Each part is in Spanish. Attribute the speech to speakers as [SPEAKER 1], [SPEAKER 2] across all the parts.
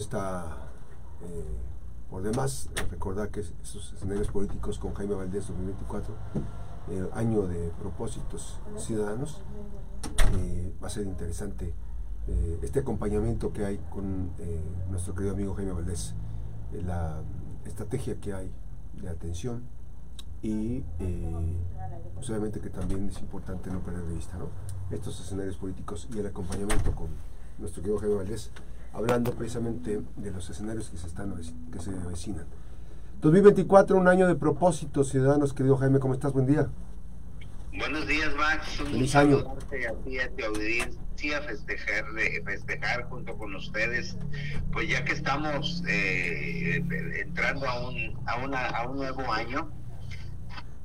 [SPEAKER 1] Está eh, por demás recordar que esos escenarios políticos con Jaime Valdés 2024, eh, año de propósitos ciudadanos, eh, va a ser interesante este acompañamiento que hay con nuestro querido amigo Jaime Valdés, la estrategia que hay de atención y pues obviamente que también es importante no perder de vista estos escenarios políticos y el acompañamiento con nuestro querido Jaime Valdés hablando precisamente de los escenarios que se, están, que se avecinan. 2024, un año de propósitos ciudadanos, querido Jaime, ¿cómo estás? Buen día.
[SPEAKER 2] Buenos días, Max. Un
[SPEAKER 1] Feliz año.
[SPEAKER 2] A ti, audiencia, festejar, festejar junto con ustedes, pues ya que estamos eh, entrando a un, a, una, a un nuevo año,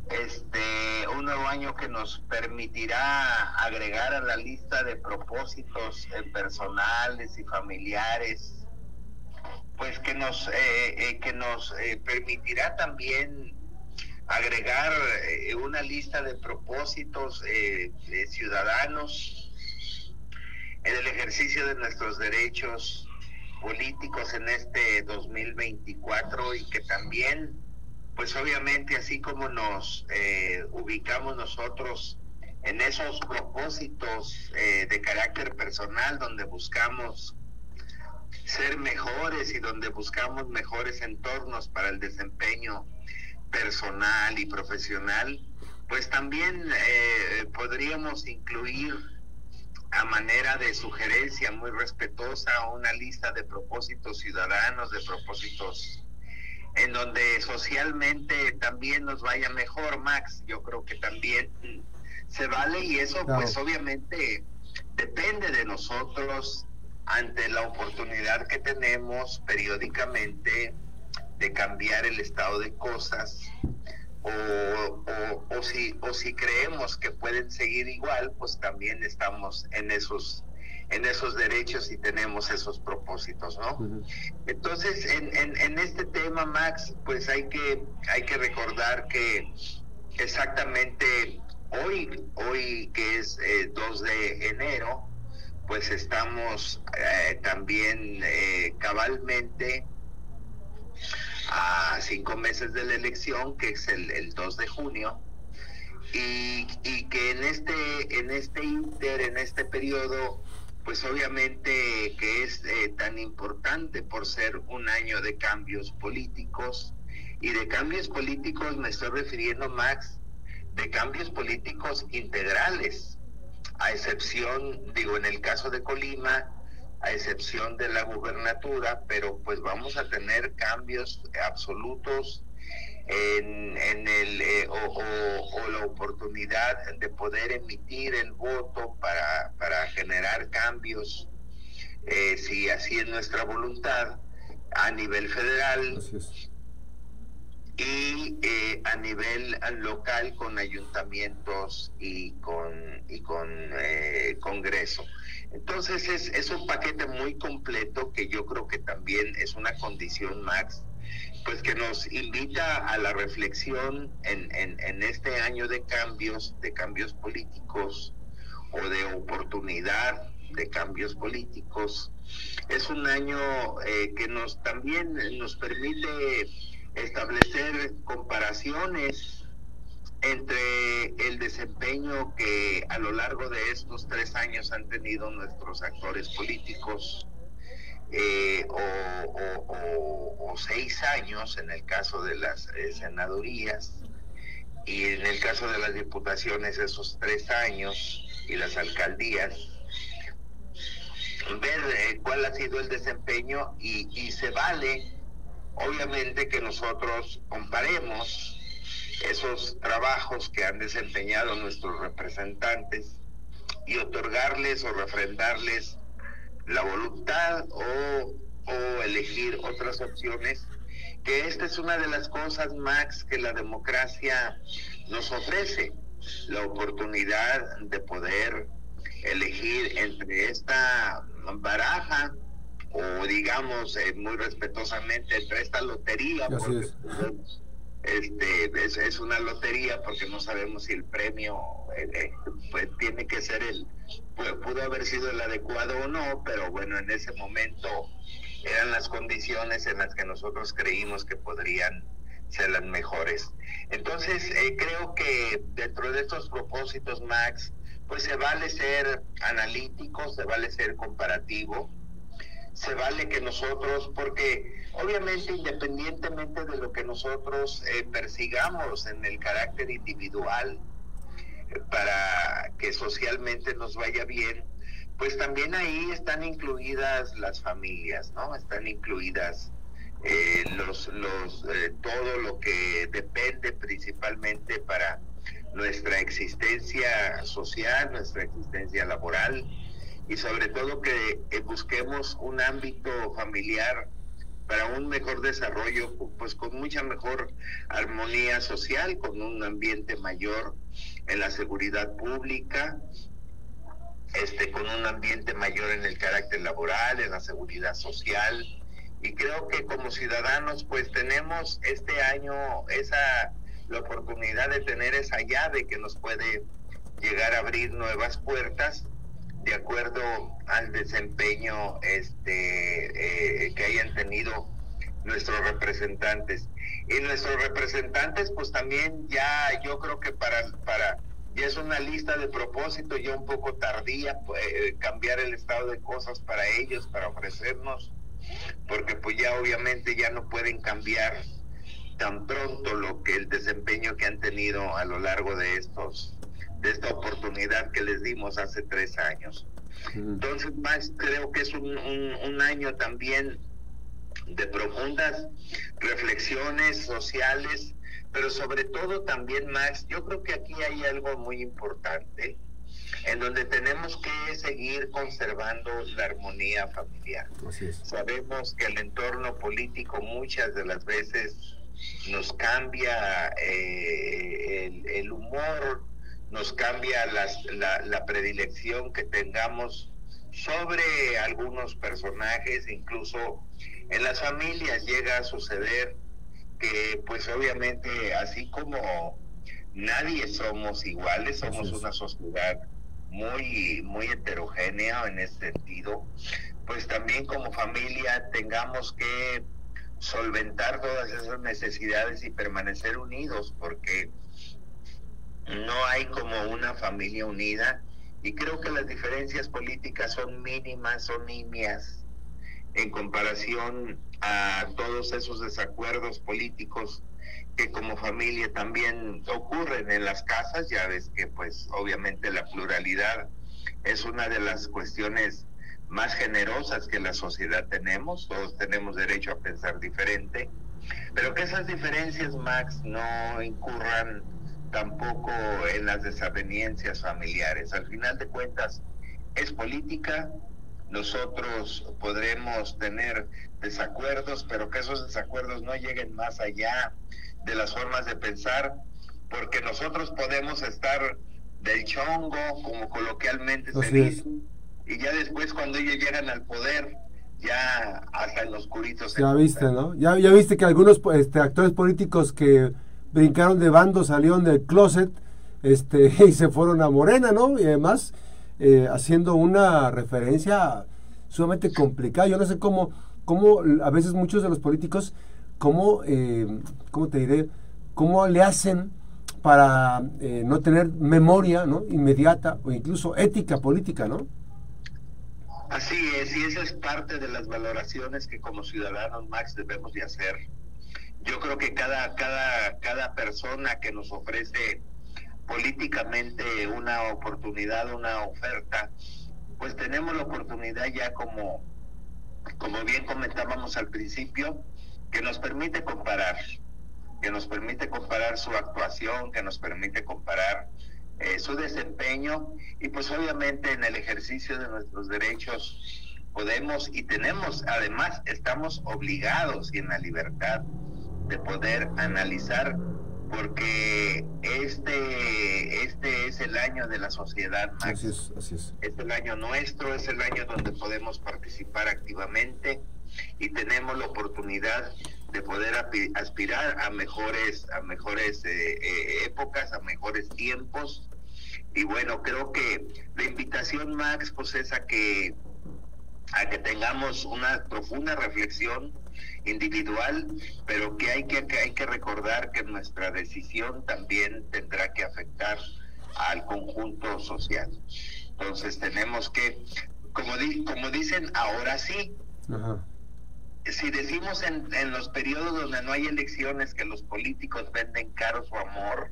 [SPEAKER 2] este, un nuevo año que nos permitirá agregar a la lista de propósitos eh, personales y familiares, pues que nos, eh, eh, que nos permitirá también agregar una lista de propósitos ciudadanos en el ejercicio de nuestros derechos políticos en este 2024 y que también pues obviamente así como nos eh, ubicamos nosotros en esos propósitos eh, de carácter personal donde buscamos ser mejores y donde buscamos mejores entornos para el desempeño personal y profesional, pues también eh, podríamos incluir a manera de sugerencia muy respetuosa una lista de propósitos ciudadanos, de propósitos en donde socialmente también nos vaya mejor, Max. Yo creo que también se vale y eso pues obviamente depende de nosotros ante la oportunidad que tenemos periódicamente de cambiar el estado de cosas o, o, o, si, o si creemos que pueden seguir igual, pues también estamos en esos en esos derechos y tenemos esos propósitos, ¿no? Entonces, en, en, este tema, Max, pues hay que, hay que recordar que exactamente hoy, hoy que es 2 eh, de enero, pues estamos eh, también eh, cabalmente a cinco meses de la elección, que es el, el 2 de junio, y, y, que en este, en este inter, en este periodo, pues obviamente que es eh, tan importante por ser un año de cambios políticos. Y de cambios políticos me estoy refiriendo, Max, de cambios políticos integrales, a excepción, digo, en el caso de Colima, a excepción de la gubernatura, pero pues vamos a tener cambios absolutos en, en el, eh, o, la oportunidad de poder emitir el voto para, para generar cambios, eh, si así es nuestra voluntad, a nivel federal y eh, a nivel local con ayuntamientos y con, y con Congreso. Entonces es, es un paquete muy completo que yo creo que también es una condición, Max, pues que nos invita a la reflexión en, en, este año de cambios, de cambios políticos o de oportunidad de cambios políticos. Es un año eh, que nos también nos permite establecer comparaciones entre el desempeño que a lo largo de estos tres años han tenido nuestros actores políticos eh, o, seis años en el caso de las eh, senadurías y en el caso de las diputaciones esos tres años y las alcaldías ver eh, cuál ha sido el desempeño y, y se vale obviamente que nosotros comparemos esos trabajos que han desempeñado nuestros representantes y otorgarles o refrendarles la voluntad o, elegir otras opciones, que esta es una de las cosas, Max, que la democracia nos ofrece, la oportunidad de poder elegir entre esta baraja o digamos eh, muy respetuosamente entre esta lotería, porque, este es, es, una lotería porque no sabemos si el premio eh, eh, pues tiene que ser el pudo haber sido el adecuado o no pero bueno en ese momento eran las condiciones en las que nosotros creímos que podrían ser las mejores. Entonces, eh, creo que dentro de estos propósitos, Max, pues se vale ser analítico, se vale ser comparativo, se vale que nosotros, porque obviamente independientemente de lo que nosotros eh, persigamos en el carácter individual, eh, para que socialmente nos vaya bien, pues también ahí están incluidas las familias, ¿no? Están incluidas eh, los, los, eh, todo lo que depende principalmente para nuestra existencia social, nuestra existencia laboral y sobre todo que eh, busquemos un ámbito familiar para un mejor desarrollo, pues con mucha mejor armonía social, con un ambiente mayor en la seguridad pública, este, con un ambiente mayor en el carácter laboral, en la seguridad social. Y creo que como ciudadanos, pues tenemos este año esa la oportunidad de tener esa llave que nos puede llegar a abrir nuevas puertas de acuerdo al desempeño este eh, que hayan tenido nuestros representantes. Y nuestros representantes pues también ya yo creo que para para ya es una lista de propósito ya un poco tardía pues, cambiar el estado de cosas para ellos para ofrecernos porque pues ya obviamente ya no pueden cambiar tan pronto lo que el desempeño que han tenido a lo largo de estos de esta oportunidad que les dimos hace tres años. Entonces, más creo que es un, un año también de profundas reflexiones sociales, pero sobre todo también, más yo creo que aquí hay algo muy importante en donde tenemos que seguir conservando la armonía familiar. Sabemos que el entorno político muchas de las veces nos cambia eh, el, humor, nos cambia la, la predilección que tengamos sobre algunos personajes, incluso en las familias llega a suceder que pues obviamente así como nadie somos iguales, somos una sociedad muy, muy heterogénea en ese sentido, pues también como familia tengamos que solventar todas esas necesidades y permanecer unidos, porque no hay como una familia unida y creo que las diferencias políticas son mínimas, son nimias en comparación a todos esos desacuerdos políticos que como familia también ocurren en las casas, ya ves que pues obviamente la pluralidad es una de las cuestiones más generosas que la sociedad tenemos, todos tenemos derecho a pensar diferente, pero que esas diferencias, Max, no incurran tampoco en las desavenencias familiares. Al final de cuentas, es política, nosotros podremos tener desacuerdos, pero que esos desacuerdos no lleguen más allá de las formas de pensar, porque nosotros podemos estar del chongo, como coloquialmente se dice, y ya después cuando ellos llegan al poder, ya hasta en los curitos.
[SPEAKER 1] Ya viste, ¿no? Ya, ya viste que algunos este, actores políticos que brincaron de bando, salieron del closet este, y se fueron a Morena, ¿no? Y además eh, haciendo una referencia sumamente complicada. Yo no sé cómo, cómo a veces muchos de los políticos cómo, eh, ¿cómo te diré? ¿Cómo le hacen para eh, no tener memoria ¿no? inmediata o incluso ética política, ¿no?
[SPEAKER 2] Así es, y esa es parte de las valoraciones que como ciudadanos, Max, debemos de hacer. Yo creo que cada, cada, cada persona que nos ofrece políticamente una oportunidad, una oferta, pues tenemos la oportunidad ya como, como bien comentábamos al principio, que nos permite comparar, que nos permite comparar su actuación, que nos permite comparar eh, su desempeño y pues obviamente en el ejercicio de nuestros derechos podemos y tenemos, además estamos obligados y en la libertad de poder analizar porque este este es el año de la sociedad
[SPEAKER 1] Así es, así es.
[SPEAKER 2] Es el año nuestro, es el año donde podemos participar activamente y tenemos la oportunidad de poder aspirar a mejores a mejores eh, eh, épocas a mejores tiempos y bueno creo que la invitación Max pues es a que a que tengamos una profunda reflexión individual, pero que hay que, que hay que recordar que nuestra decisión también tendrá que afectar al conjunto social. Entonces tenemos que, como, di, como dicen, ahora sí. Si decimos en, en los periodos donde no hay elecciones que los políticos venden caro su amor,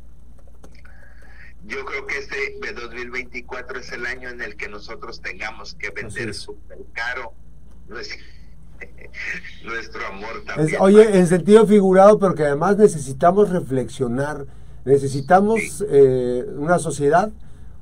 [SPEAKER 2] yo creo que este 2024 es el año en el que nosotros tengamos que vender súper caro nuestro, amor también.
[SPEAKER 1] oye, en sentido figurado, pero que además necesitamos reflexionar, necesitamos eh, una sociedad,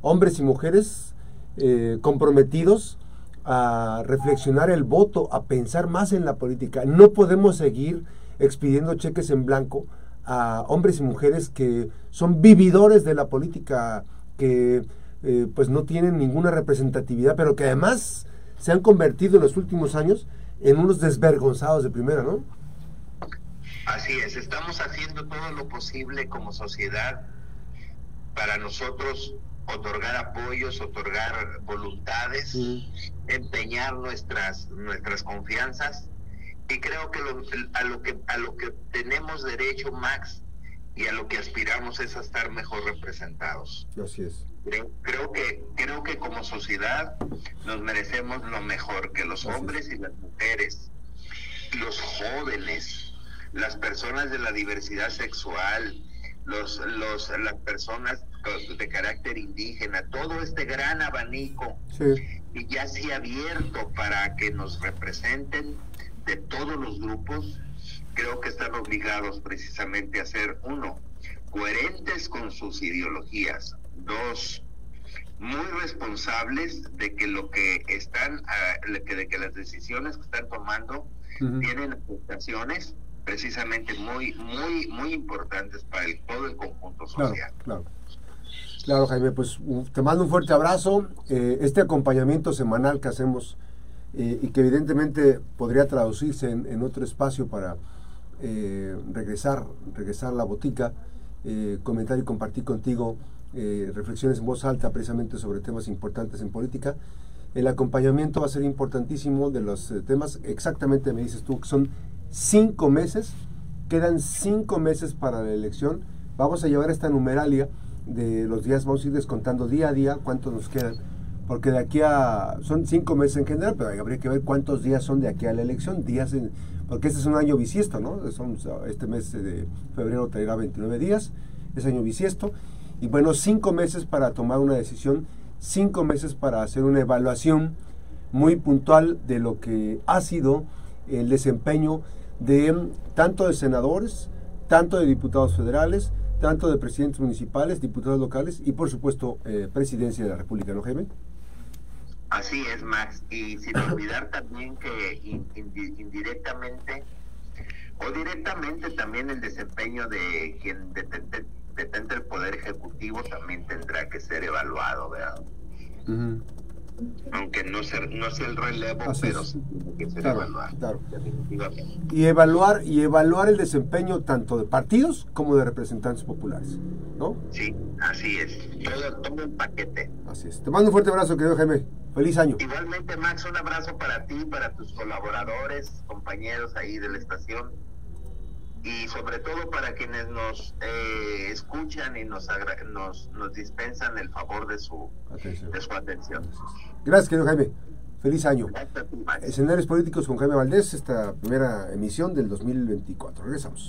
[SPEAKER 1] hombres y mujeres, eh, comprometidos a reflexionar el voto, a pensar más en la política. No podemos seguir expidiendo cheques en blanco a hombres y mujeres que son vividores de la política, que eh, pues no tienen ninguna representatividad, pero que además se han convertido en los últimos años en unos desvergonzados de primera, ¿no?
[SPEAKER 2] Así es, estamos haciendo todo lo posible como sociedad para nosotros otorgar apoyos, otorgar voluntades, empeñar nuestras nuestras confianzas y creo que, a lo que a lo que tenemos derecho Max y a lo que aspiramos es a estar mejor representados.
[SPEAKER 1] Así es.
[SPEAKER 2] Creo, que creo que como sociedad nos merecemos lo mejor que los hombres y las mujeres, los jóvenes, las personas de la diversidad sexual, los, los las personas de carácter indígena, todo este gran abanico y ya se ha abierto para que nos representen de todos los grupos, creo que están obligados precisamente a ser, uno, coherentes con sus ideologías, dos, muy responsables de que lo que están, ah, de que las decisiones que están tomando tienen afectaciones precisamente muy, muy, muy importantes para el, todo el conjunto social.
[SPEAKER 1] Claro, claro. Jaime, pues te mando un fuerte abrazo. Eh, este acompañamiento semanal que hacemos eh, y que evidentemente podría traducirse en, otro espacio para eh, regresar, regresar a la botica, eh, comentar y compartir contigo reflexiones en voz alta precisamente sobre temas importantes en política. El acompañamiento va a ser importantísimo de los temas, exactamente me dices tú que son cinco meses, quedan cinco meses para la elección, vamos a llevar esta numeralia de los días, vamos a ir descontando día a día cuántos nos quedan porque de aquí a, son cinco meses en general, pero habría que ver cuántos días son de aquí a la elección, días porque este es un año bisiesto, ¿no? este mes de febrero traerá 29 días, es año bisiesto, y bueno, cinco meses para tomar una decisión, cinco meses para hacer una evaluación muy puntual de lo que ha sido el desempeño de tanto de senadores, tanto de diputados federales, tanto de presidentes municipales, diputados locales y por supuesto eh, presidencia de la República, ¿no, Jaime?
[SPEAKER 2] Así es, Max. Y sin olvidar también que indirectamente o directamente también el desempeño de quien detente, el poder ejecutivo también tendrá que ser evaluado, ¿verdad? Aunque no sea, no sea el relevo, pero sí tiene que ser evaluado.
[SPEAKER 1] Y evaluar, y evaluar el desempeño tanto de partidos como de representantes populares, ¿no?
[SPEAKER 2] Sí, así es. Todo, todo un paquete.
[SPEAKER 1] Así es. Te mando un fuerte abrazo, querido Jaime. Feliz año.
[SPEAKER 2] Igualmente, Max, un abrazo para ti, para tus colaboradores, compañeros ahí de la estación y sobre todo para quienes nos eh, escuchan y nos, nos, nos dispensan el favor de su atención. De su atención.
[SPEAKER 1] Gracias, querido Jaime. Feliz año. Escenarios políticos con Jaime Valdés, esta primera emisión del 2024. Regresamos.